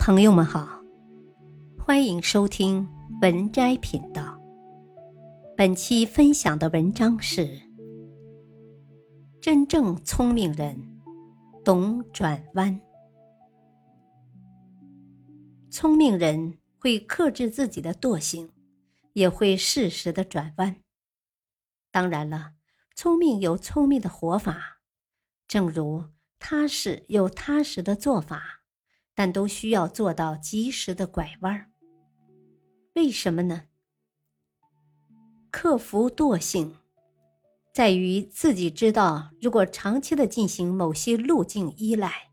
朋友们好，欢迎收听文摘频道。本期分享的文章是：真正聪明人懂转弯。聪明人会克制自己的惰性，也会适时的转弯。当然了，聪明有聪明的活法，正如踏实有踏实的做法。但都需要做到及时的拐弯为什么呢？克服惰性，在于自己知道，如果长期的进行某些路径依赖，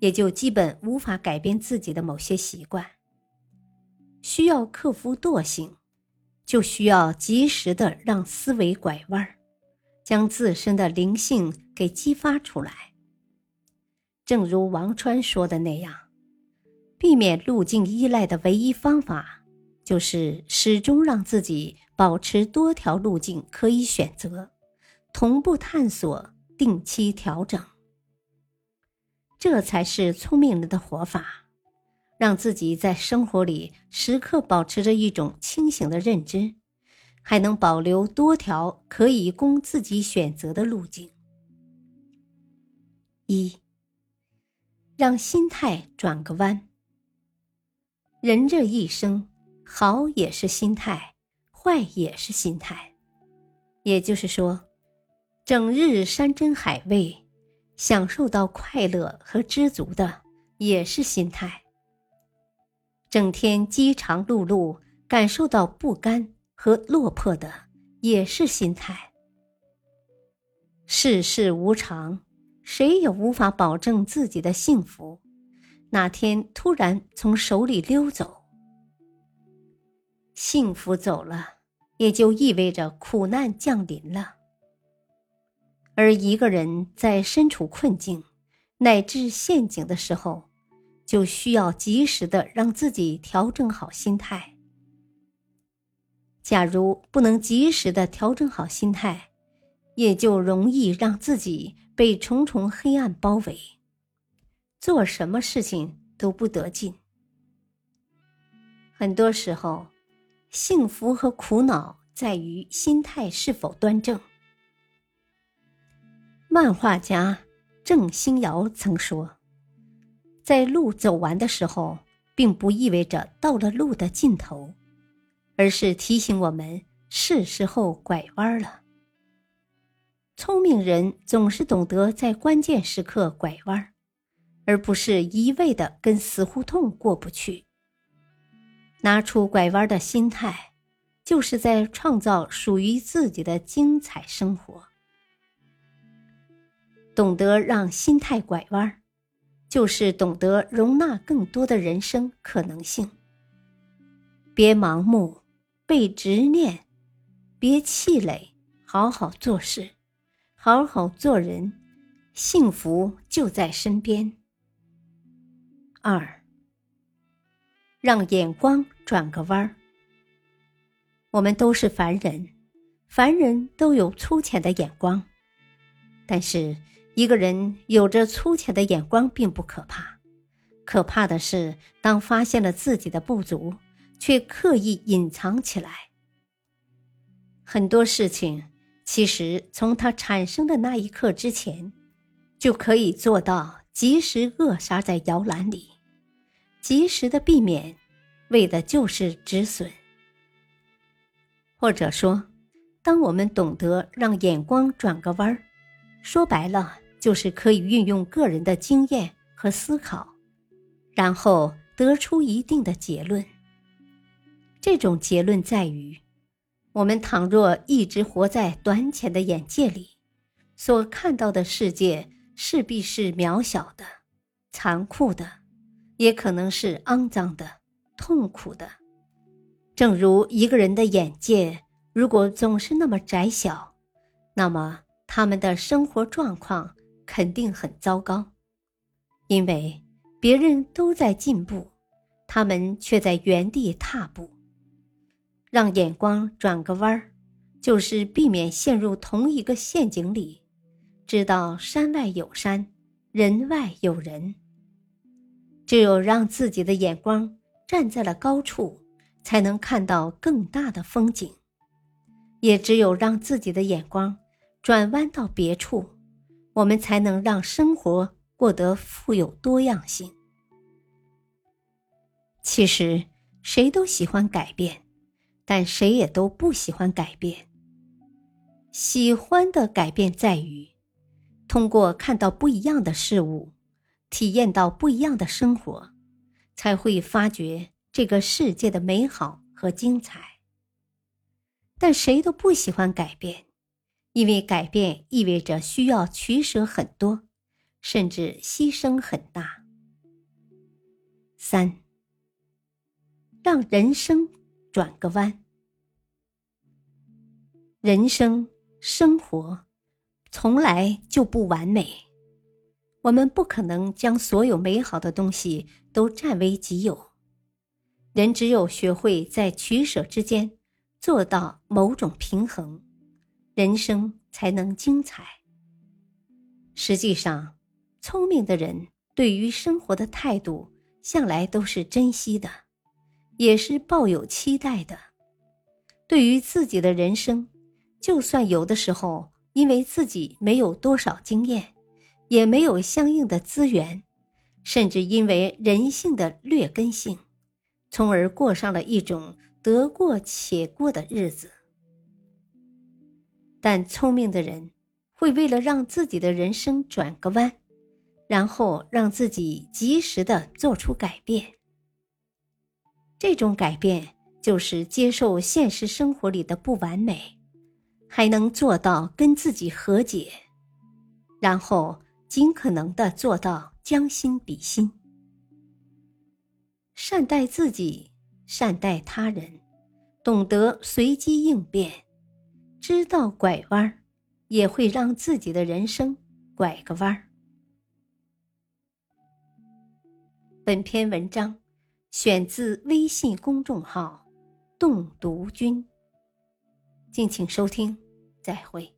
也就基本无法改变自己的某些习惯。需要克服惰性，就需要及时的让思维拐弯儿将自身的灵性给激发出来。正如王川说的那样。避免路径依赖的唯一方法，就是始终让自己保持多条路径可以选择，同步探索，定期调整。这才是聪明人的活法，让自己在生活里时刻保持着一种清醒的认知，还能保留多条可以供自己选择的路径。一，让心态转个弯。人这一生，好也是心态，坏也是心态。也就是说，整日山珍海味，享受到快乐和知足的，也是心态；整天饥肠辘辘，感受到不甘和落魄的，也是心态。世事无常，谁也无法保证自己的幸福。哪天突然从手里溜走，幸福走了，也就意味着苦难降临了。而一个人在身处困境乃至陷阱的时候，就需要及时的让自己调整好心态。假如不能及时的调整好心态，也就容易让自己被重重黑暗包围。做什么事情都不得劲。很多时候，幸福和苦恼在于心态是否端正。漫画家郑欣尧曾说：“在路走完的时候，并不意味着到了路的尽头，而是提醒我们是时候拐弯了。”聪明人总是懂得在关键时刻拐弯。而不是一味的跟死胡同过不去。拿出拐弯的心态，就是在创造属于自己的精彩生活。懂得让心态拐弯，就是懂得容纳更多的人生可能性。别盲目，被执念，别气馁，好好做事，好好做人，幸福就在身边。二，让眼光转个弯儿。我们都是凡人，凡人都有粗浅的眼光，但是一个人有着粗浅的眼光并不可怕，可怕的是当发现了自己的不足，却刻意隐藏起来。很多事情其实从它产生的那一刻之前，就可以做到及时扼杀在摇篮里。及时的避免，为的就是止损。或者说，当我们懂得让眼光转个弯儿，说白了就是可以运用个人的经验和思考，然后得出一定的结论。这种结论在于，我们倘若一直活在短浅的眼界里，所看到的世界势必是渺小的、残酷的。也可能是肮脏的、痛苦的，正如一个人的眼界如果总是那么窄小，那么他们的生活状况肯定很糟糕，因为别人都在进步，他们却在原地踏步。让眼光转个弯儿，就是避免陷入同一个陷阱里，知道山外有山，人外有人。只有让自己的眼光站在了高处，才能看到更大的风景；也只有让自己的眼光转弯到别处，我们才能让生活过得富有多样性。其实，谁都喜欢改变，但谁也都不喜欢改变。喜欢的改变在于，通过看到不一样的事物。体验到不一样的生活，才会发觉这个世界的美好和精彩。但谁都不喜欢改变，因为改变意味着需要取舍很多，甚至牺牲很大。三，让人生转个弯。人生生活从来就不完美。我们不可能将所有美好的东西都占为己有，人只有学会在取舍之间做到某种平衡，人生才能精彩。实际上，聪明的人对于生活的态度向来都是珍惜的，也是抱有期待的。对于自己的人生，就算有的时候因为自己没有多少经验。也没有相应的资源，甚至因为人性的劣根性，从而过上了一种得过且过的日子。但聪明的人会为了让自己的人生转个弯，然后让自己及时的做出改变。这种改变就是接受现实生活里的不完美，还能做到跟自己和解，然后。尽可能的做到将心比心，善待自己，善待他人，懂得随机应变，知道拐弯也会让自己的人生拐个弯儿。本篇文章选自微信公众号“洞读君”，敬请收听，再会。